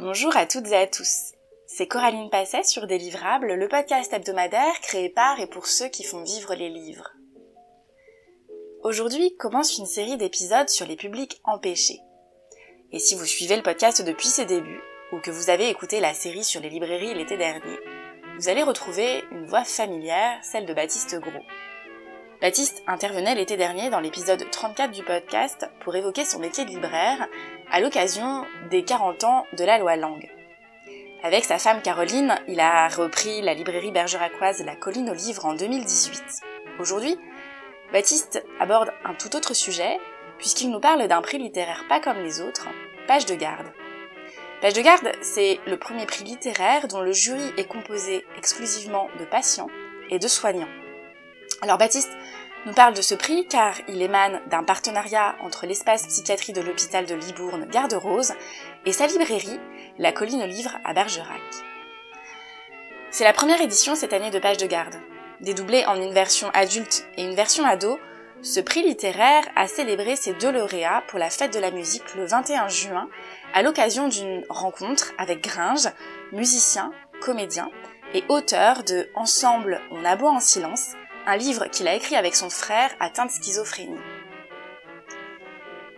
Bonjour à toutes et à tous. C'est Coraline Passet sur Délivrable, le podcast hebdomadaire créé par et pour ceux qui font vivre les livres. Aujourd'hui commence une série d'épisodes sur les publics empêchés. Et si vous suivez le podcast depuis ses débuts, ou que vous avez écouté la série sur les librairies l'été dernier, vous allez retrouver une voix familière, celle de Baptiste Gros. Baptiste intervenait l'été dernier dans l'épisode 34 du podcast pour évoquer son métier de libraire à l'occasion des 40 ans de la loi Langue. Avec sa femme Caroline, il a repris la librairie bergeracoise La Colline aux Livres en 2018. Aujourd'hui, Baptiste aborde un tout autre sujet, puisqu'il nous parle d'un prix littéraire pas comme les autres, Page de garde. Page de garde, c'est le premier prix littéraire dont le jury est composé exclusivement de patients et de soignants. Alors Baptiste nous parle de ce prix car il émane d'un partenariat entre l'espace psychiatrie de l'hôpital de Libourne Garde Rose et sa librairie, La Colline Livre à Bergerac. C'est la première édition cette année de Page de Garde. Dédoublé en une version adulte et une version ado, ce prix littéraire a célébré ses deux lauréats pour la fête de la musique le 21 juin à l'occasion d'une rencontre avec Gringe, musicien, comédien et auteur de Ensemble on aboie en silence, un livre qu'il a écrit avec son frère atteint de schizophrénie.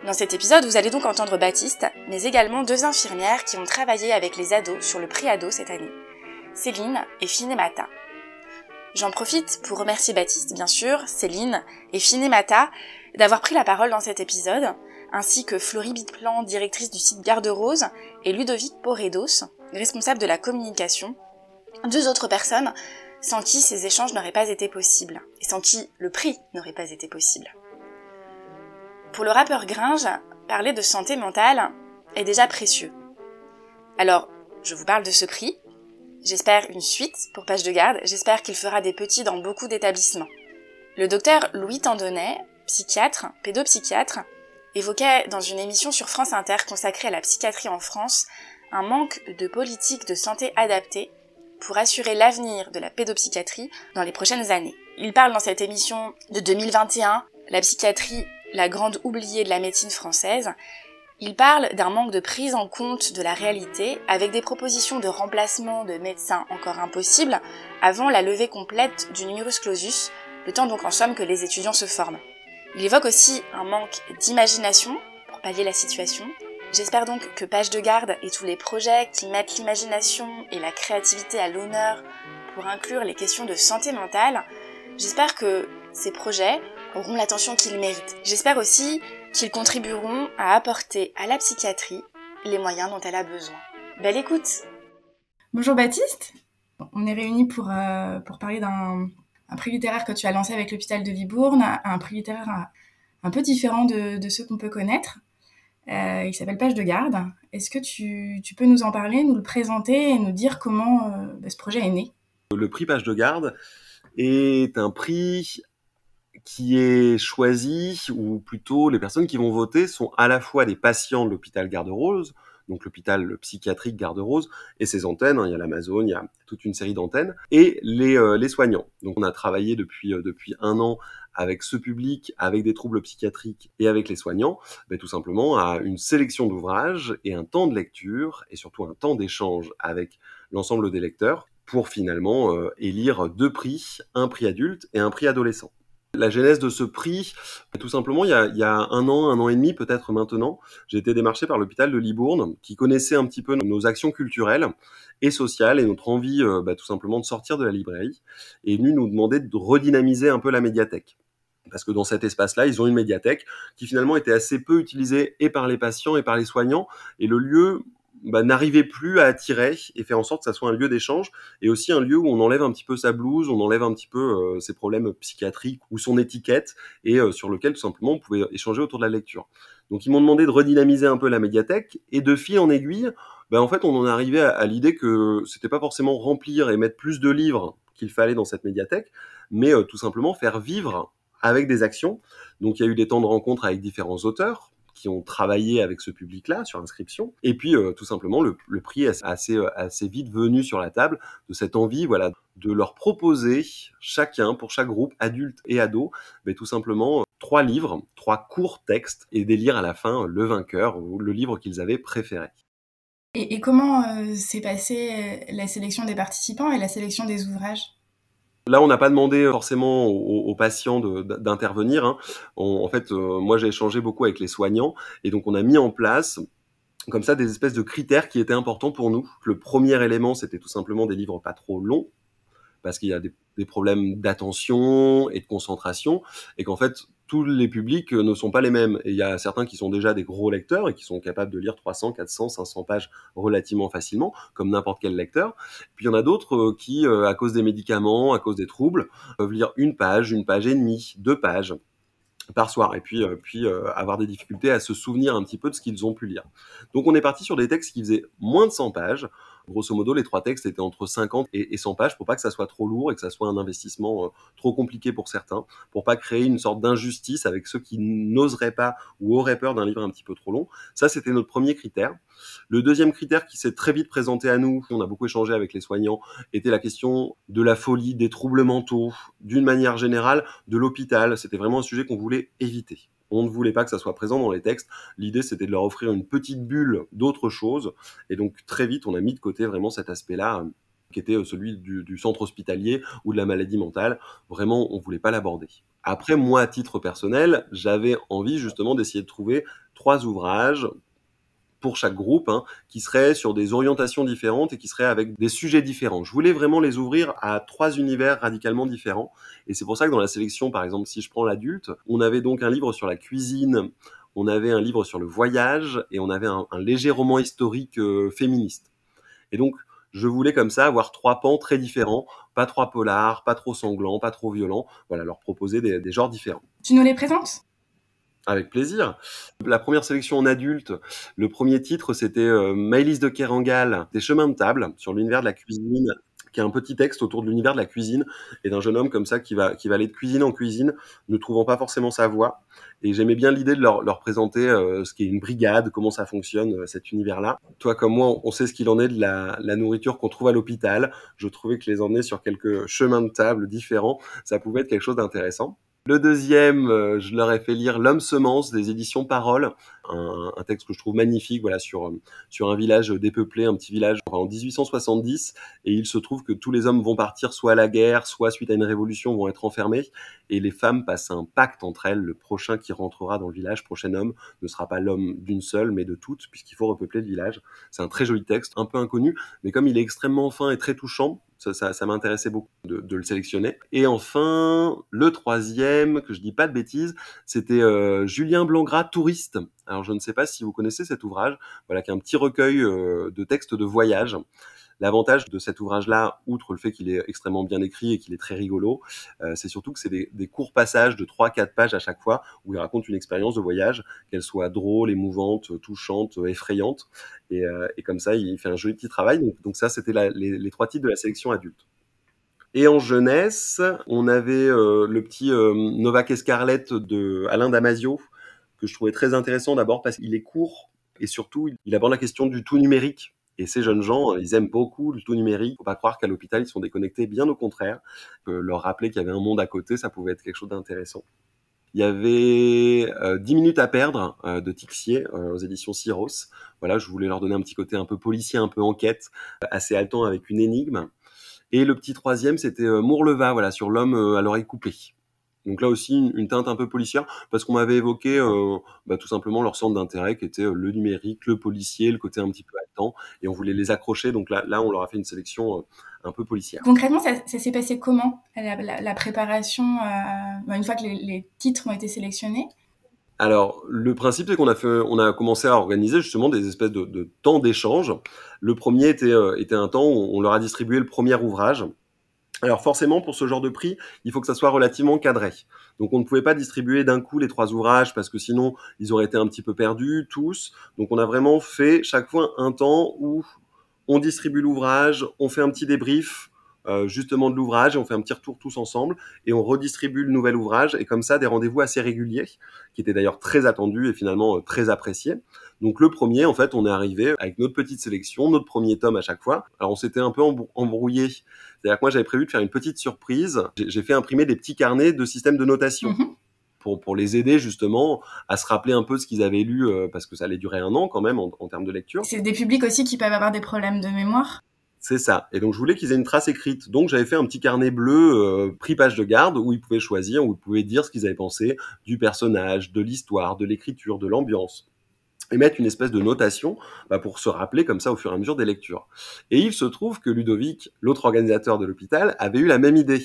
Dans cet épisode, vous allez donc entendre Baptiste, mais également deux infirmières qui ont travaillé avec les ados sur le prix ado cette année, Céline et Finemata. J'en profite pour remercier Baptiste, bien sûr, Céline et Finemata d'avoir pris la parole dans cet épisode, ainsi que Florie Bitplan, directrice du site Garde Rose, et Ludovic Poredos, responsable de la communication, deux autres personnes sans qui ces échanges n'auraient pas été possibles, et sans qui le prix n'aurait pas été possible. Pour le rappeur Gringe, parler de santé mentale est déjà précieux. Alors, je vous parle de ce prix, j'espère une suite pour Page de Garde, j'espère qu'il fera des petits dans beaucoup d'établissements. Le docteur Louis Tandonnet, psychiatre, pédopsychiatre, évoquait dans une émission sur France Inter consacrée à la psychiatrie en France un manque de politique de santé adaptée pour assurer l'avenir de la pédopsychiatrie dans les prochaines années. Il parle dans cette émission de 2021, la psychiatrie, la grande oubliée de la médecine française. Il parle d'un manque de prise en compte de la réalité avec des propositions de remplacement de médecins encore impossibles avant la levée complète du numerus clausus, le temps donc en somme que les étudiants se forment. Il évoque aussi un manque d'imagination pour pallier la situation, J'espère donc que Page de Garde et tous les projets qui mettent l'imagination et la créativité à l'honneur pour inclure les questions de santé mentale, j'espère que ces projets auront l'attention qu'ils méritent. J'espère aussi qu'ils contribueront à apporter à la psychiatrie les moyens dont elle a besoin. Belle écoute Bonjour Baptiste, on est réunis pour, euh, parler d'un prix littéraire que tu as lancé avec l'hôpital de Libourne, un prix littéraire un peu différent de ceux qu'on peut connaître. Euh, il s'appelle Page de Garde. Est-ce que tu, peux nous en parler, nous le présenter et nous dire comment euh, bah, ce projet est né? Le prix Page de Garde est un prix qui est choisi, ou plutôt les personnes qui vont voter sont à la fois des patients de l'hôpital Garde-Rose, donc l'hôpital psychiatrique Garde-Rose, et ses antennes, hein, il y a l'Amazon, il y a toute une série d'antennes, et les, euh, soignants. Donc on a travaillé depuis, depuis un an avec ce public, avec des troubles psychiatriques et avec les soignants, ben, tout simplement à une sélection d'ouvrages et un temps de lecture et surtout un temps d'échange avec l'ensemble des lecteurs pour finalement euh, élire deux prix, un prix adulte et un prix adolescent. La genèse de ce prix, tout simplement, il y, a, il y a, un an, un an et demi peut-être maintenant, j'ai été démarché par l'hôpital de Libourne, qui connaissait un petit peu nos actions culturelles et sociales et notre envie euh, ben, tout simplement de sortir de la librairie, et est venu nous demander de redynamiser un peu la médiathèque. Parce que dans cet espace-là, ils ont une médiathèque qui finalement était assez peu utilisée et par les patients et par les soignants, et le lieu bah, n'arrivait plus à attirer et faire en sorte que ça soit un lieu d'échange et aussi un lieu où on enlève un petit peu sa blouse, on enlève un petit peu euh, ses problèmes psychiatriques ou son étiquette et euh, sur lequel tout simplement on pouvait échanger autour de la lecture. Donc ils m'ont demandé de redynamiser un peu la médiathèque et de fil en aiguille, bah, en fait on en à, à l'idée que c'était pas forcément remplir et mettre plus de livres qu'il fallait dans cette médiathèque, mais euh, tout simplement faire vivre avec des actions. Donc il y a eu des temps de rencontre avec différents auteurs qui ont travaillé avec ce public-là sur inscription. Et puis euh, tout simplement le, prix est assez, euh, assez vite venu sur la table de cette envie voilà, de leur proposer chacun, pour chaque groupe, adulte et ado, mais tout simplement euh, trois livres, trois courts textes et d'élire à la fin le vainqueur ou le livre qu'ils avaient préféré. Et, comment s'est passée la sélection des participants et la sélection des ouvrages? Là, on n'a pas demandé forcément aux, patients d'intervenir. Hein. En fait, moi, j'ai échangé beaucoup avec les soignants et donc on a mis en place comme ça des espèces de critères qui étaient importants pour nous. Le premier élément, c'était tout simplement des livres pas trop longs, parce qu'il y a des, problèmes d'attention et de concentration, et qu'en fait, tous les publics ne sont pas les mêmes. Il y a certains qui sont déjà des gros lecteurs et qui sont capables de lire 300, 400, 500 pages relativement facilement, comme n'importe quel lecteur. Puis il y en a d'autres euh, qui, euh, à cause des médicaments, à cause des troubles, peuvent lire une page, une page et demie, deux pages par soir et puis, euh, euh, avoir des difficultés à se souvenir un petit peu de ce qu'ils ont pu lire. Donc on est parti sur des textes qui faisaient moins de 100 pages. Grosso modo, les trois textes étaient entre 50 et 100 pages pour pas que ça soit trop lourd et que ça soit un investissement euh, trop compliqué pour certains, pour pas créer une sorte d'injustice avec ceux qui n'oseraient pas ou auraient peur d'un livre un petit peu trop long. Ça, c'était notre premier critère. Le deuxième critère qui s'est très vite présenté à nous, on a beaucoup échangé avec les soignants, était la question de la folie, des troubles mentaux, d'une manière générale, de l'hôpital. C'était vraiment un sujet qu'on voulait éviter. On ne voulait pas que ça soit présent dans les textes. L'idée, c'était de leur offrir une petite bulle d'autres choses. Et donc, très vite, on a mis de côté vraiment cet aspect-là qui était euh, celui du, du, centre hospitalier ou de la maladie mentale. Vraiment, on ne voulait pas l'aborder. Après, moi, à titre personnel, j'avais envie justement d'essayer de trouver trois ouvrages pour chaque groupe, hein, qui seraient sur des orientations différentes et qui seraient avec des sujets différents. Je voulais vraiment les ouvrir à trois univers radicalement différents. Et c'est pour ça que dans la sélection, par exemple, si je prends l'adulte, on avait donc un livre sur la cuisine, on avait un livre sur le voyage et on avait un, léger roman historique euh, féministe. Et donc, je voulais comme ça avoir trois pans très différents, pas trop polars, pas trop sanglants, pas trop violents, voilà, leur proposer des genres différents. Tu nous les présentes? Avec plaisir. La première sélection en adulte, le premier titre, c'était euh, de Kerangal, Des chemins de table, sur l'univers de la cuisine, qui est un petit texte autour de l'univers de la cuisine et d'un jeune homme comme ça qui va, qui va aller de cuisine en cuisine, ne trouvant pas forcément sa voie. Et j'aimais bien l'idée de leur, leur présenter euh, ce qu'est une brigade, comment ça fonctionne, euh, cet univers-là. Toi comme moi, on sait ce qu'il en est de la, la nourriture qu'on trouve à l'hôpital. Je trouvais que les emmener sur quelques chemins de table différents, ça pouvait être quelque chose d'intéressant. Le deuxième, euh, je leur ai fait lire L'homme semence des éditions Parole, un, un, texte que je trouve magnifique, voilà, sur euh, sur un village dépeuplé, un petit village en 1870, et il se trouve que tous les hommes vont partir soit à la guerre, soit suite à une révolution vont être enfermés, et les femmes passent un pacte entre elles. Le prochain qui rentrera dans le village, prochain homme, ne sera pas l'homme d'une seule, mais de toutes, puisqu'il faut repeupler le village. C'est un très joli texte, un peu inconnu, mais comme il est extrêmement fin et très touchant, ça, ça, m'intéressait beaucoup de, le sélectionner. Et enfin, le troisième, que je dis pas de bêtises, c'était euh, Julien Blangras, Touriste. Alors je ne sais pas si vous connaissez cet ouvrage, voilà, qui est un petit recueil euh, de textes de voyage. L'avantage de cet ouvrage-là, outre le fait qu'il est extrêmement bien écrit et qu'il est très rigolo, euh, c'est surtout que c'est des, courts passages de 3-4 pages à chaque fois où il raconte une expérience de voyage, qu'elle soit drôle, émouvante, touchante, effrayante. Et, euh, comme ça, il fait un joli petit travail. Donc, ça, c'était les, trois titres de la sélection adulte. Et en jeunesse, on avait le petit euh, Novak Escarlette de Alain Damasio, que je trouvais très intéressant d'abord parce qu'il est court et surtout il aborde la question du tout numérique et ces jeunes gens, ils aiment beaucoup le tout numérique. Faut pas croire qu'à l'hôpital, ils sont déconnectés. Bien au contraire. leur rappeler qu'il y avait un monde à côté, ça pouvait être quelque chose d'intéressant. Il y avait euh, 10 minutes à perdre euh, de Tixier euh, aux éditions Cyros. Voilà, je voulais leur donner un petit côté un peu policier, un peu enquête, assez haletant avec une énigme. Et le petit troisième, c'était euh, Mourleva, voilà, sur l'homme à l'oreille coupée. Donc là aussi une, teinte un peu policière parce qu'on m'avait évoqué euh, bah, tout simplement leur centre d'intérêt qui était euh, le numérique, le policier, le côté un petit peu haletant et on voulait les accrocher. Donc là, là on leur a fait une sélection euh, un peu policière. Concrètement, ça, ça s'est passé comment la, la, préparation euh, une fois que les, les, titres ont été sélectionnés? Alors, le principe, c'est qu'on a fait, on a commencé à organiser justement des espèces de, de temps d'échange. Le premier était, était un temps où on leur a distribué le premier ouvrage alors forcément, pour ce genre de prix, il faut que ça soit relativement cadré. Donc on ne pouvait pas distribuer d'un coup les trois ouvrages parce que sinon ils auraient été un petit peu perdus tous. Donc on a vraiment fait chaque fois un temps où on distribue l'ouvrage, on fait un petit débrief, euh, justement de l'ouvrage et on fait un petit retour tous ensemble et on redistribue le nouvel ouvrage et comme ça des rendez-vous assez réguliers qui étaient d'ailleurs très attendus et finalement euh, très appréciés. Donc le premier en fait on est arrivé avec notre petite sélection, notre premier tome à chaque fois. Alors on s'était un peu embrouillé, c'est-à-dire que moi j'avais prévu de faire une petite surprise, j'ai fait imprimer des petits carnets de système de notation. Mm-hmm. pour, pour les aider justement à se rappeler un peu ce qu'ils avaient lu, parce que ça allait durer un an quand même en, en termes de lecture. C'est des publics aussi qui peuvent avoir des problèmes de mémoire? C'est ça. Et donc je voulais qu'ils aient une trace écrite. Donc j'avais fait un petit carnet bleu euh, pris page de garde où ils pouvaient choisir, où ils pouvaient dire ce qu'ils avaient pensé du personnage, de l'histoire, de l'écriture, de l'ambiance et mettre une espèce de notation bah, pour se rappeler comme ça au fur et à mesure des lectures. Et il se trouve que Ludovic, l'autre organisateur de l'hôpital, avait eu la même idée.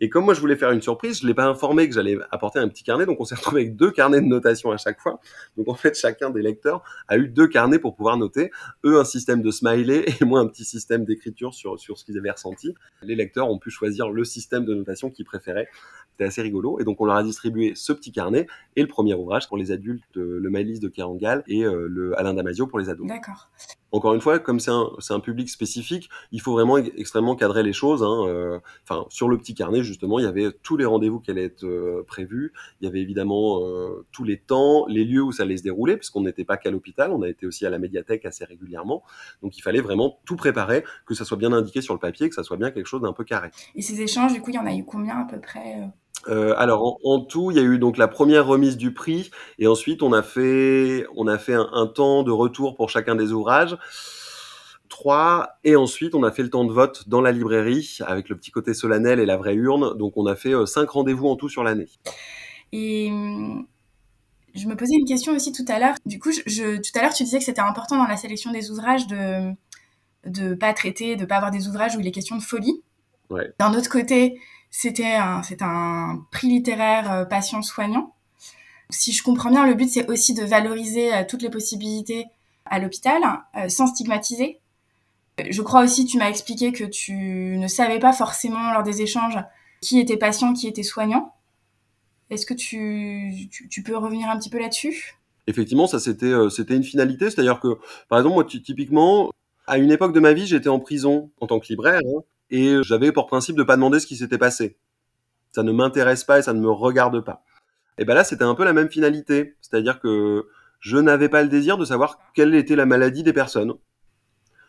Et comme moi je voulais faire une surprise, je l'ai pas informé que j'allais apporter un petit carnet, donc on s'est retrouvé avec deux carnets de notation à chaque fois. Donc en fait chacun des lecteurs a eu deux carnets pour pouvoir noter, eux un système de smiley et moi un petit système d'écriture sur, sur ce qu'ils avaient ressenti. Les lecteurs ont pu choisir le système de notation qu'ils préféraient c'était assez rigolo. Et donc, on leur a distribué ce petit carnet et le premier ouvrage pour les adultes, le Maëlys de Kerangal et euh, le Alain Damasio pour les ados. D'accord. Encore une fois, comme c'est un, un, public spécifique, il faut vraiment extrêmement cadrer les choses. Hein. Euh, enfin, sur le petit carnet, justement, il y avait tous les rendez-vous qui allaient être prévus. Il y avait évidemment tous les temps, les lieux où ça allait se dérouler, puisqu'on n'était pas qu'à l'hôpital, on a été aussi à la médiathèque assez régulièrement. Donc, il fallait vraiment tout préparer, que ça soit bien indiqué sur le papier, que ça soit bien quelque chose d'un peu carré. Et ces échanges, du coup, il y en a eu combien à peu près euh, alors en, tout, il y a eu donc la première remise du prix et ensuite on a fait on a fait un, temps de retour pour chacun des ouvrages. Trois et ensuite on a fait le temps de vote dans la librairie avec le petit côté solennel et la vraie urne. Donc on a fait euh, cinq rendez-vous en tout sur l'année. Et je me posais une question aussi tout à l'heure. Du coup, je, tout à l'heure tu disais que c'était important dans la sélection des ouvrages de de pas traiter, de pas avoir des ouvrages où il est question de folie. Ouais. D'un autre côté, c'était un, c'est un prix littéraire euh, patient-soignant. Si je comprends bien, le but, c'est aussi de valoriser euh, toutes les possibilités à l'hôpital, euh, sans stigmatiser. Je crois aussi, tu m'as expliqué que tu ne savais pas forcément lors des échanges qui était patient, qui était soignant. Est-ce que tu, tu, peux revenir un petit peu là-dessus? Effectivement, ça c'était c'était une finalité, c'est-à-dire que par exemple moi typiquement à une époque de ma vie, j'étais en prison en tant que libraire. Hein et j'avais pour principe de pas demander ce qui s'était passé. Ça ne m'intéresse pas et ça ne me regarde pas. Et ben là, c'était un peu la même finalité, c'est-à-dire que je n'avais pas le désir de savoir quelle était la maladie des personnes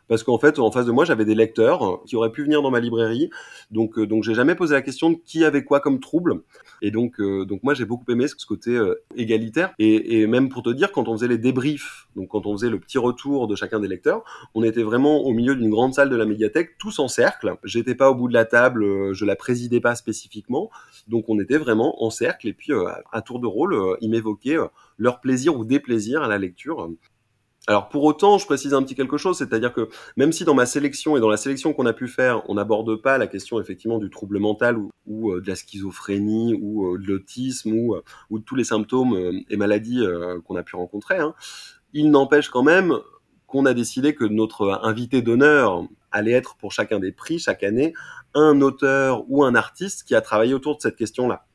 parce qu'en fait, en face de moi, j'avais des lecteurs qui auraient pu venir dans ma librairie. Donc, euh, donc j'ai jamais posé la question de qui avait quoi comme trouble. Et donc, euh, donc moi, j'ai beaucoup aimé ce côté euh, égalitaire. Et, et, même pour te dire, quand on faisait les débriefs, donc quand on faisait le petit retour de chacun des lecteurs, on était vraiment au milieu d'une grande salle de la médiathèque, tous en cercle. J'étais pas au bout de la table, je la présidais pas spécifiquement. Donc, on était vraiment en cercle. Et puis, à tour de rôle, ils m'évoquaient leur plaisir ou déplaisir à la lecture. Alors pour autant, je précise un petit quelque chose, c'est-à-dire que même si dans ma sélection et dans la sélection qu'on a pu faire, on n'aborde pas la question effectivement du trouble mental ou, euh, de la schizophrénie ou euh, de l'autisme ou, euh, ou, de tous les symptômes et maladies qu'on a pu rencontrer, hein, il n'empêche quand même qu'on a décidé que notre invité d'honneur allait être pour chacun des prix chaque année un auteur ou un artiste qui a travaillé autour de cette question-là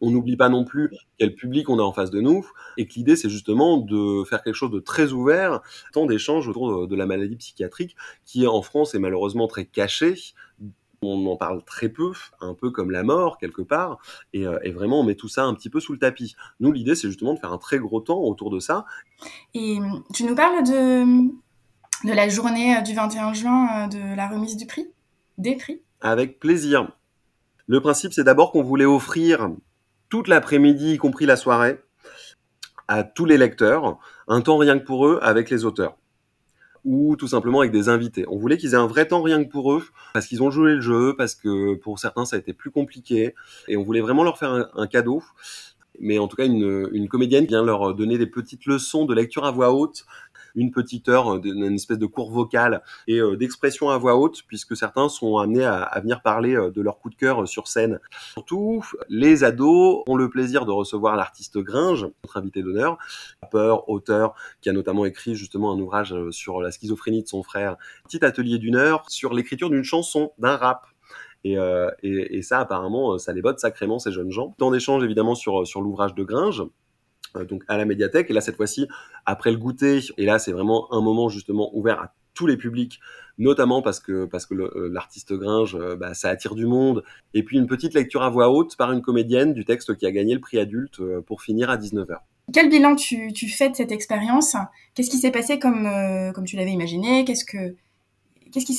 on n'oublie pas non plus quel public on a en face de nous, et que l'idée c'est justement de faire quelque chose de très ouvert, tant d'échanges autour de la maladie psychiatrique, qui en France est malheureusement très cachée, on en parle très peu, un peu comme la mort quelque part, et, euh, vraiment on met tout ça un petit peu sous le tapis. Nous l'idée c'est justement de faire un très gros temps autour de ça. Et tu nous parles de, de la journée euh, du 21 juin euh, de la remise du prix, des prix? Avec plaisir. Le principe c'est d'abord qu'on voulait offrir toute l'après-midi, y compris la soirée, à tous les lecteurs, un temps rien que pour eux avec les auteurs ou tout simplement avec des invités. On voulait qu'ils aient un vrai temps rien que pour eux, parce qu'ils ont joué le jeu, parce que pour certains ça a été plus compliqué, et on voulait vraiment leur faire un, cadeau. Mais en tout cas, une, comédienne vient leur donner des petites leçons de lecture à voix haute une petite heure, une espèce de cours vocal et euh, d'expression à voix haute, puisque certains sont amenés à, venir parler euh, de leur coup de cœur euh, sur scène. Surtout, les ados ont le plaisir de recevoir l'artiste Gringe, notre invité d'honneur, rappeur, auteur, qui a notamment écrit justement un ouvrage sur la schizophrénie de son frère, petit atelier d'une heure sur l'écriture d'une chanson, d'un rap. Et, ça, apparemment, ça les botte sacrément, ces jeunes gens. Tant d'échanges, évidemment, sur, sur l'ouvrage de Gringe, euh, donc à la médiathèque. Et là, cette fois-ci, après le goûter, et là, c'est vraiment un moment justement ouvert à tous les publics, notamment parce que parce que euh, l'artiste Gringe, euh, bah, ça attire du monde. Et puis une petite lecture à voix haute par une comédienne du texte qui a gagné le prix adulte pour finir à 19h. Quel bilan tu, tu fais de cette expérience? Qu'est-ce qui s'est passé comme, comme tu l'avais imaginé? Qu'est-ce que qu'est-ce qui,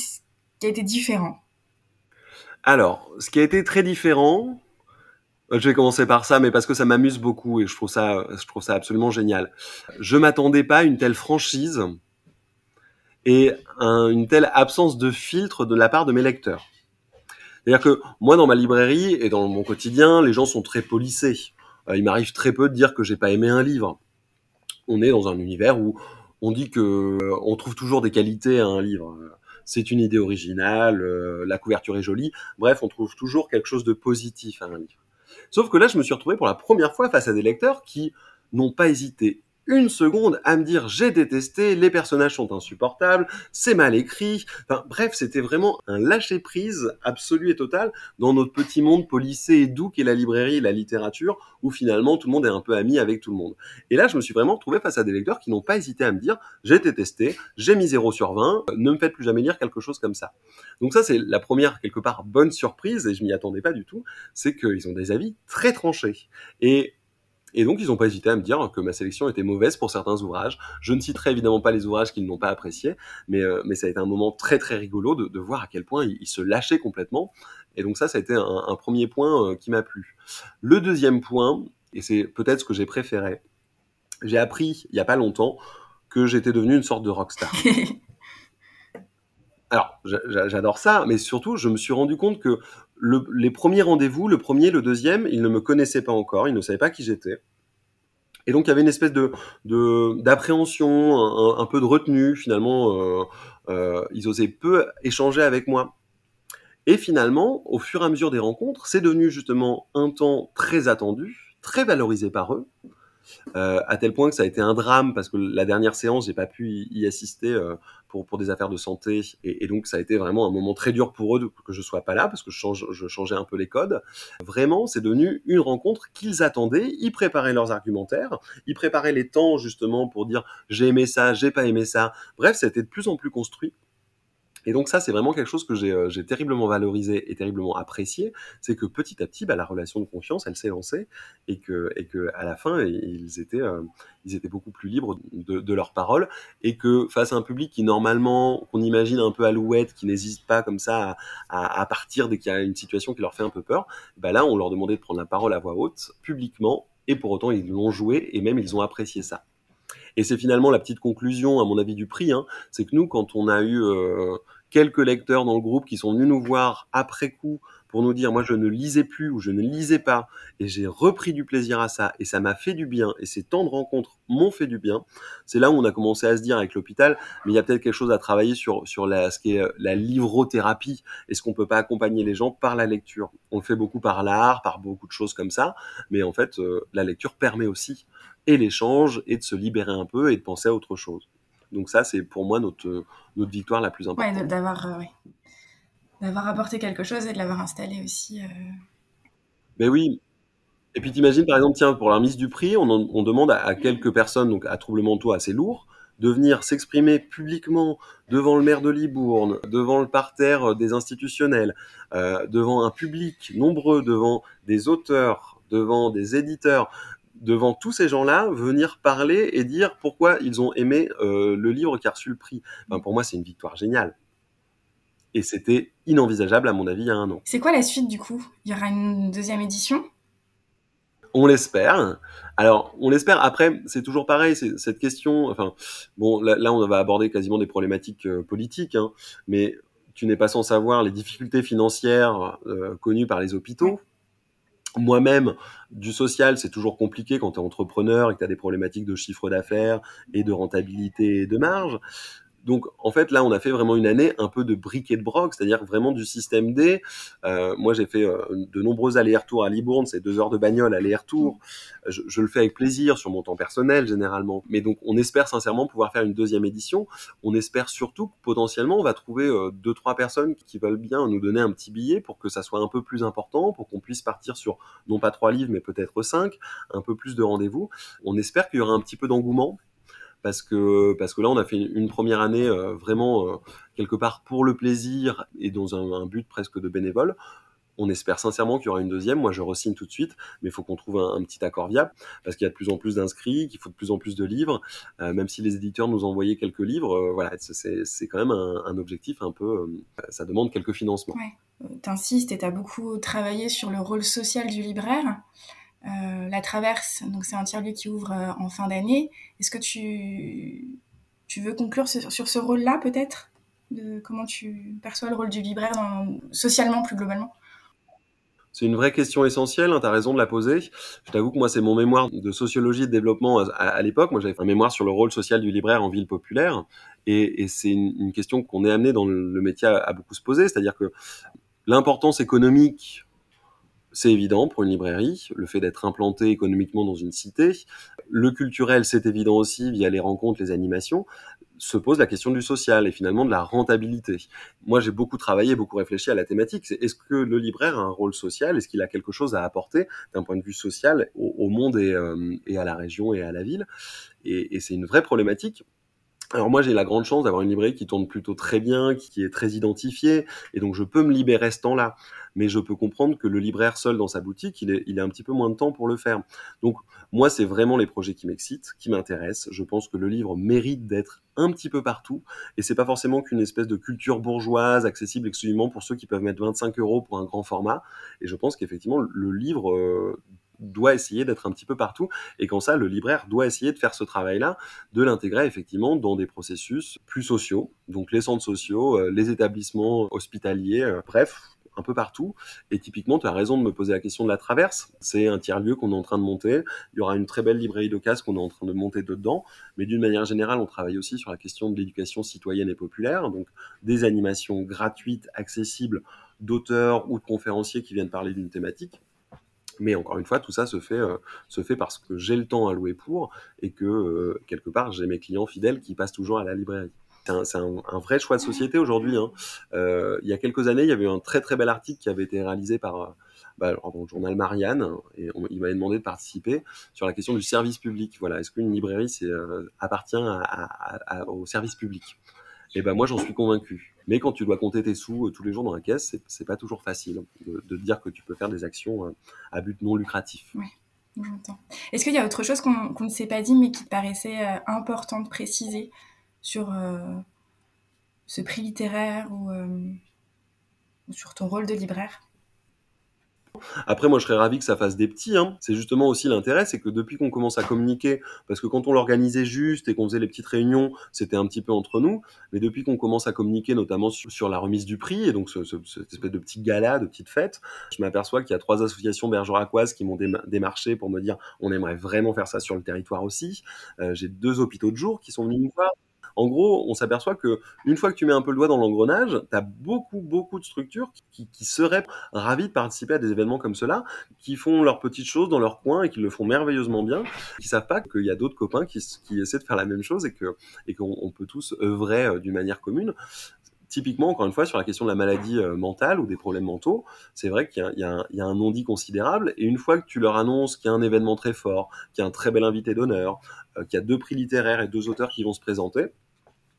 qui a été différent? Alors, ce qui a été très différent, Je vais commencer par ça, mais parce que ça m'amuse beaucoup et je trouve ça, je trouve ça absolument génial. Je m'attendais pas à une telle franchise et une telle absence de filtre de la part de mes lecteurs. C'est-à-dire que moi, dans ma librairie et dans mon quotidien, les gens sont très polissés. Euh, il m'arrive très peu de dire que j'ai pas aimé un livre. On est dans un univers où on dit que euh, on trouve toujours des qualités à un livre. C'est une idée originale, euh, la couverture est jolie. Bref, on trouve toujours quelque chose de positif à un livre. Sauf que là, je me suis retrouvé pour la première fois face à des lecteurs qui n'ont pas hésité une seconde à me dire j'ai détesté, les personnages sont insupportables, c'est mal écrit. Enfin, bref, c'était vraiment un lâcher prise absolu et total dans notre petit monde policé et doux qu'est la librairie et la littérature, où finalement tout le monde est un peu ami avec tout le monde. Et là, je me suis vraiment retrouvé face à des lecteurs qui n'ont pas hésité à me dire j'ai détesté, j'ai mis 0 sur 20, ne me faites plus jamais lire quelque chose comme ça. Donc ça, c'est la première quelque part bonne surprise et je m'y attendais pas du tout, c'est qu'ils ont des avis très tranchés. Et et donc, ils n'ont pas hésité à me dire que ma sélection était mauvaise pour certains ouvrages. Je ne citerai évidemment pas les ouvrages qu'ils n'ont pas appréciés, mais, euh, mais ça a été un moment très très rigolo de, de voir à quel point ils, se lâchaient complètement. Et donc ça, ça a été un, un premier point euh, qui m'a plu. Le deuxième point, et c'est peut-être ce que j'ai préféré, j'ai appris il n'y a pas longtemps que j'étais devenu une sorte de rockstar. Alors, j'adore ça, mais surtout, je me suis rendu compte que le, les premiers rendez-vous, le premier, le deuxième, ils ne me connaissaient pas encore, ils ne savaient pas qui j'étais. Et donc, il y avait une espèce de d'appréhension, un, peu de retenue. Finalement, euh, euh, ils osaient peu échanger avec moi. Et finalement, au fur et à mesure des rencontres, c'est devenu justement un temps très attendu, très valorisé par eux. Euh, à tel point que ça a été un drame parce que la dernière séance, j'ai pas pu y, assister pour, pour des affaires de santé et, donc ça a été vraiment un moment très dur pour eux de, que je sois pas là parce que je, change, je changeais un peu les codes. Vraiment, c'est devenu une rencontre qu'ils attendaient. Ils préparaient leurs argumentaires, ils préparaient les temps justement pour dire j'ai aimé ça, j'ai pas aimé ça. Bref, été de plus en plus construit. Et donc ça, c'est vraiment quelque chose que euh, j'ai terriblement valorisé et terriblement apprécié, c'est que petit à petit, bah, la relation de confiance, elle s'est lancée et que, et que à la fin, ils étaient, euh, ils étaient beaucoup plus libres de, de leurs paroles et que face à un public qui normalement, qu'on imagine un peu alouette, qui n'hésite pas comme ça à, à, à partir dès qu'il y a une situation qui leur fait un peu peur, bah là, on leur demandait de prendre la parole à voix haute, publiquement, et pour autant, ils l'ont joué et même ils ont apprécié ça. Et c'est finalement la petite conclusion, à mon avis, du prix, hein, c'est que nous, quand on a eu euh, quelques lecteurs dans le groupe qui sont venus nous voir après coup pour nous dire moi je ne lisais plus ou je ne lisais pas et j'ai repris du plaisir à ça et ça m'a fait du bien et ces temps de rencontres m'ont fait du bien. C'est là où on a commencé à se dire avec l'hôpital mais il y a peut-être quelque chose à travailler sur sur la ce qui est la livrothérapie. Est-ce qu'on peut pas accompagner les gens par la lecture? On le fait beaucoup par l'art, par beaucoup de choses comme ça, mais en fait euh, la lecture permet aussi et l'échange et de se libérer un peu et de penser à autre chose. Donc ça, c'est pour moi notre, notre victoire la plus importante. Ouais, d'avoir euh, ouais. d'avoir apporté quelque chose et de l'avoir installé aussi. Euh... Mais oui. Et puis t'imagines par exemple, tiens, pour la remise du prix, on, on demande à, à, quelques personnes, donc à trouble mentaux assez lourd, de venir s'exprimer publiquement devant le maire de Libourne, devant le parterre des institutionnels, euh, devant un public nombreux, devant des auteurs, devant des éditeurs, devant tous ces gens-là, venir parler et dire pourquoi ils ont aimé euh, le livre qui a reçu le prix. Ben, pour moi, c'est une victoire géniale. Et c'était inenvisageable, à mon avis, il y a un an. C'est quoi la suite, du coup? Il y aura une deuxième édition? On l'espère. Alors, on l'espère. Après, c'est toujours pareil, c'est cette question. Enfin, bon, là, là, on va aborder quasiment des problématiques euh, politiques, hein, mais tu n'es pas sans savoir les difficultés financières euh, connues par les hôpitaux moi-même, du social, c'est toujours compliqué quand tu es entrepreneur et que tu as des problématiques de chiffre d'affaires et de rentabilité et de marge. Donc, en fait, là, on a fait vraiment une année un peu de briquet et de broc, c'est-à-dire vraiment du système D. Euh, moi, j'ai fait euh, de nombreux allers-retours à Libourne, c'est deux heures de bagnole aller-retour. Je, je, le fais avec plaisir sur mon temps personnel, généralement. Mais donc, on espère sincèrement pouvoir faire une deuxième édition. On espère surtout que potentiellement, on va trouver euh, deux, trois personnes qui veulent bien nous donner un petit billet pour que ça soit un peu plus important, pour qu'on puisse partir sur non pas trois livres, mais peut-être cinq, un peu plus de rendez-vous. On espère qu'il y aura un petit peu d'engouement parce que parce que là on a fait une, première année euh, vraiment euh, quelque part pour le plaisir et dans un, but presque de bénévole. On espère sincèrement qu'il y aura une deuxième. Moi, je resigne tout de suite, mais il faut qu'on trouve un, petit accord viable parce qu'il y a de plus en plus d'inscrits, qu'il faut de plus en plus de livres. Euh, même si les éditeurs nous envoyé quelques livres, voilà, c'est quand même un, objectif un peu. ça demande quelques financements. Ouais. T'insistes et t'as beaucoup travaillé sur le rôle social du libraire. La Traverse, donc c'est un tiers-lieu qui ouvre en fin d'année. Est-ce que tu, tu veux conclure sur ce rôle-là peut-être? Comment tu perçois le rôle du libraire socialement plus globalement? C'est une vraie question essentielle, hein, tu as raison de la poser. Je t'avoue que moi, c'est mon mémoire de sociologie de développement à, l'époque. Moi, j'avais fait un mémoire sur le rôle social du libraire en ville populaire. Et, c'est une, question qu'on est amené dans le, métier à, beaucoup se poser. C'est-à-dire que l'importance économique, c'est évident pour une librairie, le fait d'être implanté économiquement dans une cité. Le culturel, c'est évident aussi via les rencontres, les animations se pose la question du social et finalement de la rentabilité. Moi, j'ai beaucoup travaillé, beaucoup réfléchi à la thématique. C'est est-ce que le libraire a un rôle social? Est-ce qu'il a quelque chose à apporter d'un point de vue social au, monde euh, et, à la région et à la ville? Et, et c'est une vraie problématique. Alors moi j'ai la grande chance d'avoir une librairie qui tourne plutôt très bien, qui est très identifiée, et donc je peux me libérer ce temps-là. Mais je peux comprendre que le libraire seul dans sa boutique, il est, a un petit peu moins de temps pour le faire. Donc moi c'est vraiment les projets qui m'excitent, qui m'intéressent. Je pense que le livre mérite d'être un petit peu partout, et c'est pas forcément qu'une espèce de culture bourgeoise accessible exclusivement pour ceux qui peuvent mettre 25 euros pour un grand format. Et je pense qu'effectivement le livre euh, doit essayer d'être un petit peu partout. Et quand ça, le libraire doit essayer de faire ce travail-là, de l'intégrer effectivement dans des processus plus sociaux, donc les centres sociaux, euh, les établissements hospitaliers, euh, bref, un peu partout. Et typiquement, tu as raison de me poser la question de la traverse. C'est un tiers-lieu qu'on est en train de monter. Il y aura une très belle librairie de casse qu'on est en train de monter dedans. Mais d'une manière générale, on travaille aussi sur la question de l'éducation citoyenne et populaire. Donc, des animations gratuites, accessibles d'auteurs ou de conférenciers qui viennent parler d'une thématique. Mais encore une fois, tout ça se fait, euh, se fait parce que j'ai le temps à louer pour et que euh, quelque part j'ai mes clients fidèles qui passent toujours à la librairie. C'est un, vrai choix de société aujourd'hui. Hein. Euh, il y a quelques années, il y avait un très très bel article qui avait été réalisé par bah, le journal Marianne et il m'avait demandé de participer sur la question du service public. Voilà, est-ce qu'une librairie appartient au service public? Et ben moi j'en suis convaincu. Mais quand tu dois compter tes sous euh, tous les jours dans la caisse, c'est pas toujours facile de, de, dire que tu peux faire des actions euh, à but non lucratif. Oui, j'entends. Est-ce qu'il y a autre chose qu'on ne s'est pas dit mais qui te paraissait euh, important de préciser sur ce prix littéraire ou sur ton rôle de libraire? Après, moi, je serais ravi que ça fasse des petits. Hein. C'est justement aussi l'intérêt, c'est que depuis qu'on commence à communiquer, parce que quand on l'organisait juste et qu'on faisait les petites réunions, c'était un petit peu entre nous. Mais depuis qu'on commence à communiquer, notamment sur, la remise du prix, et donc ce, cette espèce de petit gala, de petite fête, je m'aperçois qu'il y a trois associations bergeracoises qui m'ont démarché pour me dire on aimerait vraiment faire ça sur le territoire aussi. Euh, j'ai deux hôpitaux de jour qui sont venus nous voir. En gros, on s'aperçoit que une fois que tu mets un peu le doigt dans l'engrenage, tu as beaucoup, beaucoup de structures qui, seraient ravies de participer à des événements comme cela, qui font leurs petites choses dans leur coin et qui le font merveilleusement bien, qui savent pas qu'il y a d'autres copains qui, essaient de faire la même chose et que et qu'on peut tous œuvrer euh, d'une manière commune typiquement, encore une fois, sur la question de la maladie euh, mentale ou des problèmes mentaux, c'est vrai qu'il y, a un non-dit considérable. Et une fois que tu leur annonces qu'il y a un événement très fort, qu'il y a un très bel invité d'honneur, euh, qu'il y a deux prix littéraires et deux auteurs qui vont se présenter,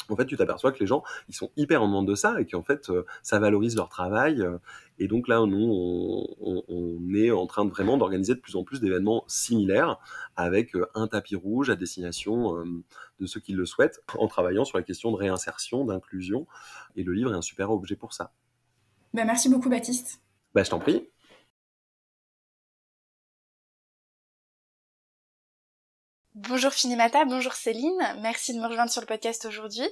en fait, tu t'aperçois que les gens, ils sont hyper en demande de ça et qu'en fait, euh, ça valorise leur travail. Euh, et donc là, nous, on, est en train de vraiment d'organiser de plus en plus d'événements similaires avec euh, un tapis rouge à destination de ceux qui le souhaitent, en travaillant sur la question de réinsertion, d'inclusion. Et le livre est un super objet pour ça. Bah, merci beaucoup, Baptiste. Bah, je t'en prie. Bonjour Finimata, bonjour Céline, merci de me rejoindre sur le podcast aujourd'hui.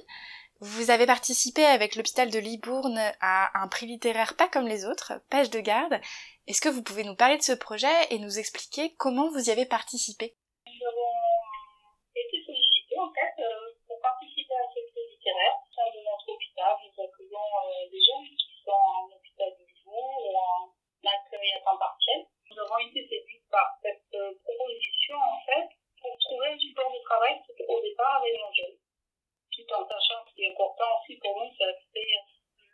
Vous avez participé avec l'hôpital de Libourne à un prix littéraire pas comme les autres, Page de garde. Est-ce que vous pouvez nous parler de ce projet et nous expliquer comment vous y avez participé? Nous avons été sollicités en fait euh, pour participer à ce prix littéraire. Au sein de notre hôpital, nous accueillons euh, des jeunes qui sont en hôpital de Libourne ou en accueil à temps partiel. Nous avons été séduits par cette euh, proposition en fait trouver un support de travail au départ avec nos jeunes. Tout en sachant que est important aussi pour nous, c'est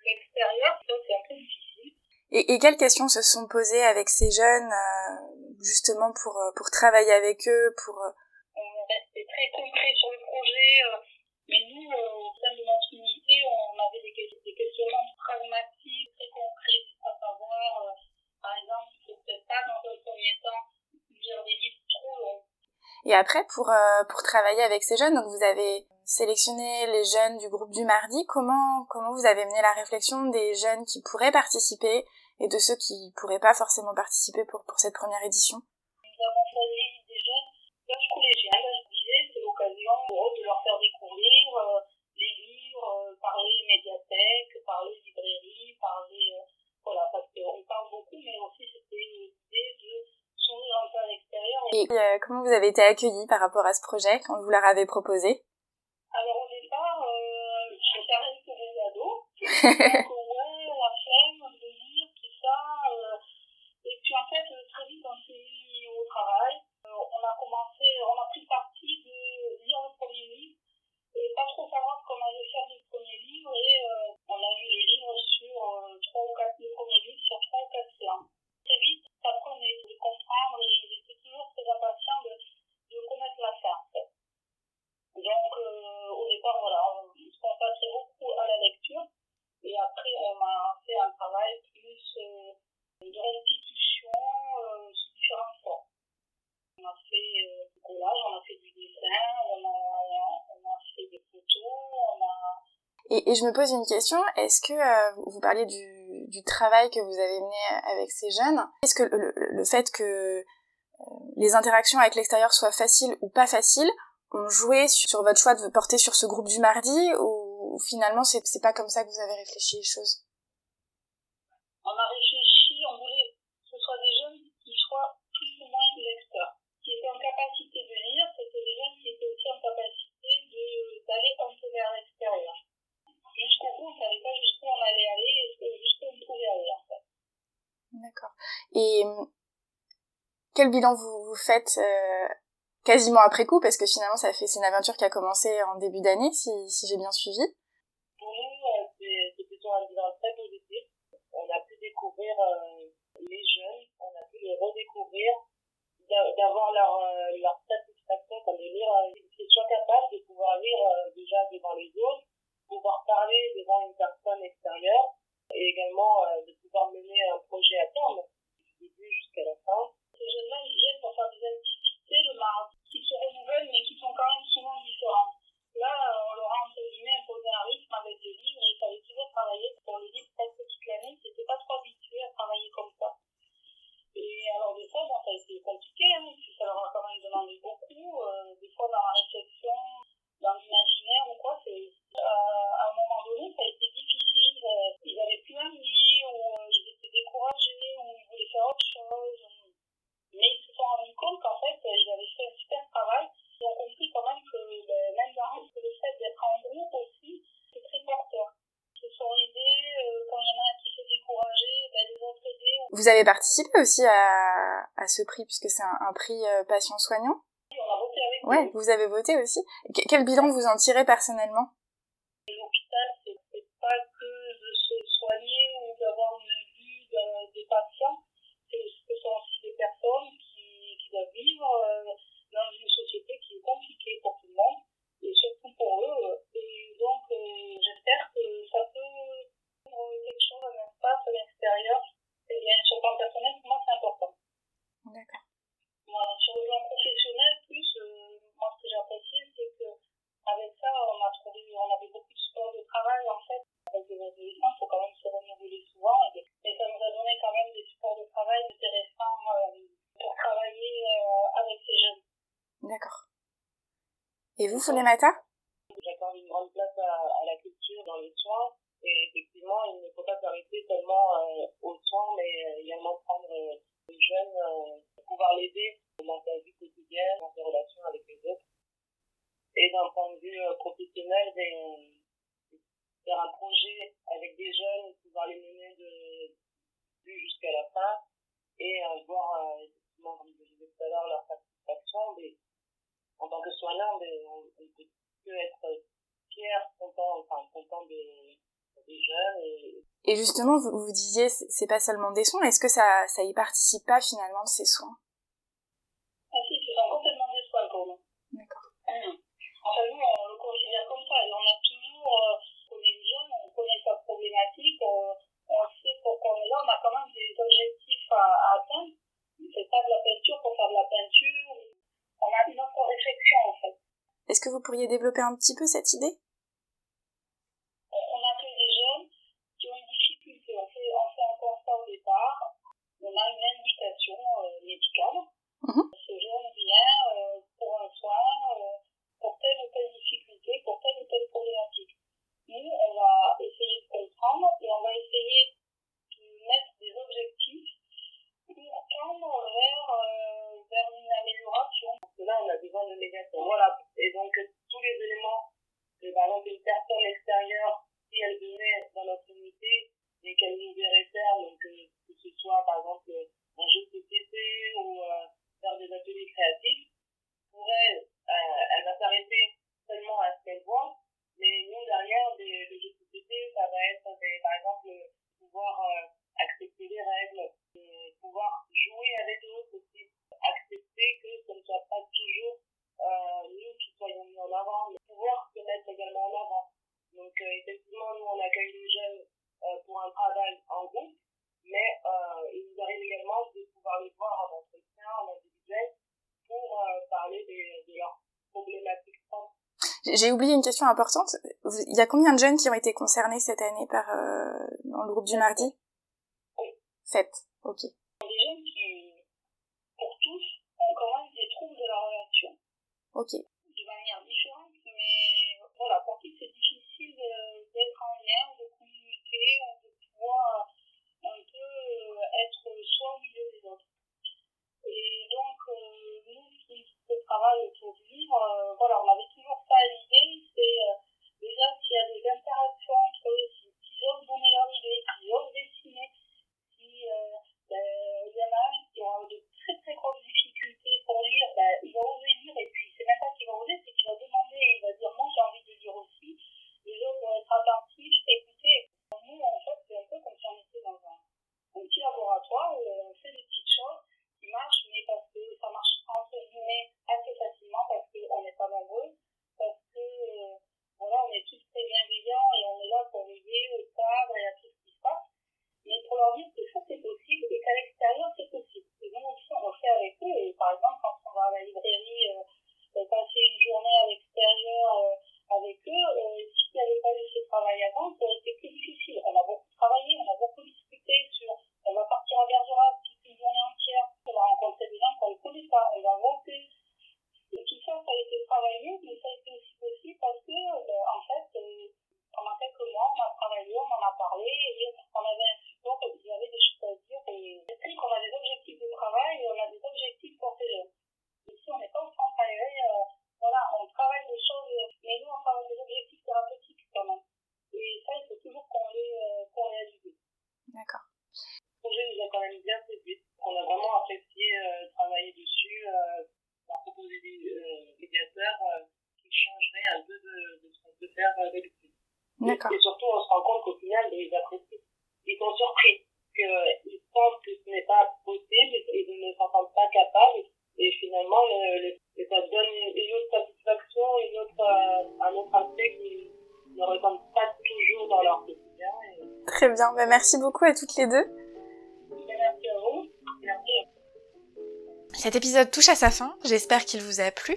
l'extérieur, ça c'est un peu difficile. Et, et, quelles questions se sont posées avec ces jeunes, euh, justement pour, euh, pour travailler avec eux, pour... Euh... On restait très concret sur le projet, euh, mais nous, euh, au sein de notre unité, on avait des, des questionnements pragmatiques, très concrets, à savoir Et après, pour, euh, pour travailler avec ces jeunes, donc vous avez sélectionné les jeunes du groupe du mardi. Comment, comment vous avez mené la réflexion des jeunes qui pourraient participer et de ceux qui pourraient pas forcément participer pour, pour cette première édition Nous avons choisi des jeunes d'âge collégien, je disais, c'est l'occasion pour eux de leur faire découvrir euh, les livres, euh, parler médiathèque, parler librairie, parler... Euh, voilà, parce qu'on parle beaucoup, mais aussi c'était l'idée de s'ouvrir un peu à l'extérieur. Et euh, comment vous avez été accueillis par rapport à ce projet quand vous leur avez proposé? Alors au départ, euh, j'étais restée pour les ados. Donc ouais, la flemme de lire, tout ça. Euh, et puis en fait, très vite, on s'est mis au travail. Euh, on a commencé, on a pris parti de lire le premier livre et pas trop savoir comment allait faire le premier livre. Et euh, on a lu le livre sur euh, trois ou quatre, le premier livre sur trois ou quatre séances. Très vite, ça prenait de comprendre et ils étaient toujours très impatients de, de connaître la fin. En fait. Donc euh, au départ, voilà, on se consacrait beaucoup à la lecture. Et après, on a fait un travail plus euh, de restitution euh, sous différentes formes. On a fait euh, du collage, on a fait du dessin, on a, on a fait des photos, on a... Et, je me pose une question, est-ce que euh, vous parlez du, travail que vous avez mené avec ces jeunes Est-ce que le, le, fait que euh, les interactions avec l'extérieur soient faciles ou pas faciles ont joué sur votre choix de porter sur ce groupe du mardi ou finalement c'est pas comme ça que vous avez réfléchi les choses On a réfléchi, on voulait que ce soit des jeunes qui soient plus ou moins lecteurs, qui étaient en capacité de lire, c'était des jeunes qui étaient aussi en capacité de- d'aller un peu vers l'extérieur. Jusqu'au bout, on ne savait pas jusqu'où on allait aller et jusqu'où on pouvait aller en fait. D'accord. Et euh, quel bilan vous, vous faites euh, quasiment après coup? Parce que finalement ça fait c'est une aventure qui a commencé en début d'année si, si j'ai bien suivi. Pour nous, euh, c'est c'est plutôt un bilan très positif. On a pu découvrir euh, les jeunes, on a pu les redécouvrir, d'a- d'avoir leur, euh, leur satisfaction quand de lire, euh, qu'ils soient capables de pouvoir lire euh, déjà devant les autres, pouvoir parler devant une personne extérieure et également euh, de pouvoir mener un projet à terme, du début jusqu'à la fin. Ces jeunes-là, ils viennent pour faire des activités le mardi qui se renouvellent mais qui sont quand même souvent différentes. Là, euh, on leur a entre guillemets imposé un rythme avec le livre et il fallait toujours travailler pour le livre presque toute l'année. C'était pas trop habitué à travailler comme ça. Fois, bon, ça a été compliqué, hein, que ça leur a quand même demandé beaucoup. Euh, des fois, dans la réflexion, dans l'imaginaire ou quoi, c'est euh, à un moment donné, ça a été difficile. Euh, ils avaient plus envie, ou ils étaient découragés, ou ils voulaient faire autre chose. Mais ils se sont rendus compte qu'en fait, ils avaient fait un super travail. Ils ont compris quand même que ben, même dans le fait d'être en groupe aussi, c'est très porteur. Ils se sont aidés, quand il y en a qui s'est découragé, ben, les autres aidaient. Vous avez participé aussi à, à ce prix puisque c'est un, un prix euh, patient soignant. On a voté avec Ouais, vous avez voté aussi. Que- quel bilan vous en tirez personnellement L'hôpital, c'est c'est pas que de se soigner ou d'avoir une vue d'un- des patients, c'est ce sont aussi des personnes qui, qui doivent vivre euh, dans une société qui est compliquée pour tout le monde et surtout pour eux. Et donc, euh, j'espère que ça peut ouvrir quelque chose, un espace à l'extérieur. Et bien, sur le plan personnel, pour moi, c'est important. D'accord. Voilà, sur le plan professionnel, plus, euh, moi, ce que j'ai apprécié, c'est que avec ça, on a trouvé, on avait beaucoup de support de travail, en fait. Avec les adolescents, il faut quand même se renouveler souvent. Et, et ça nous a donné quand même des supports de travail intéressants euh, pour travailler euh, avec ces jeunes. D'accord. Et vous, Fulemata justement, vous, vous disiez, c'est pas seulement des soins. Est-ce que ça, ça y participe pas finalement de ces soins? Ah si, ce sont complètement des soins pour nous. D'accord. Ah, enfin, nous, on le considère comme ça. Et on a toujours, euh, on est jeune, on connaît sa problématique, on, on sait pourquoi on est là, on a quand même des objectifs à, à atteindre. C'est pas de la peinture pour faire de la peinture. On a une autre réflexion en fait. Est-ce que vous pourriez développer un petit peu cette idée? pouvoir euh, accepter les règles, pouvoir jouer avec l'autre aussi, accepter que ce ne soit pas toujours euh, nous qui soyons mis en avant, mais pouvoir se mettre également en avant. Donc euh, effectivement, nous on accueille les jeunes pour un travail en groupe, mais il nous arrive également de pouvoir les voir en entretien, en individuel, pour parler de, leurs problématiques. J'ai oublié une question importante. Il y a combien de jeunes qui ont été concernés cette année par du mardi? Faites. Et surtout, on se rend compte qu'au final, ils apprécient. Ils sont surpris. Que, euh, ils pensent que ce n'est pas possible, ils ne s'en sentent pas capables. Et finalement, ça donne une autre satisfaction, une autre, euh, un autre aspect qu'ils ne ressentent pas toujours dans leur quotidien. Très bien. Ben, merci beaucoup à toutes les deux. Merci à vous. Cet épisode touche à sa fin, j'espère qu'il vous a plu.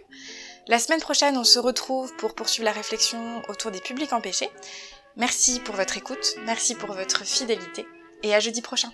La semaine prochaine, on se retrouve pour poursuivre la réflexion autour des publics empêchés. Merci pour votre écoute, merci pour votre fidélité, et à jeudi prochain.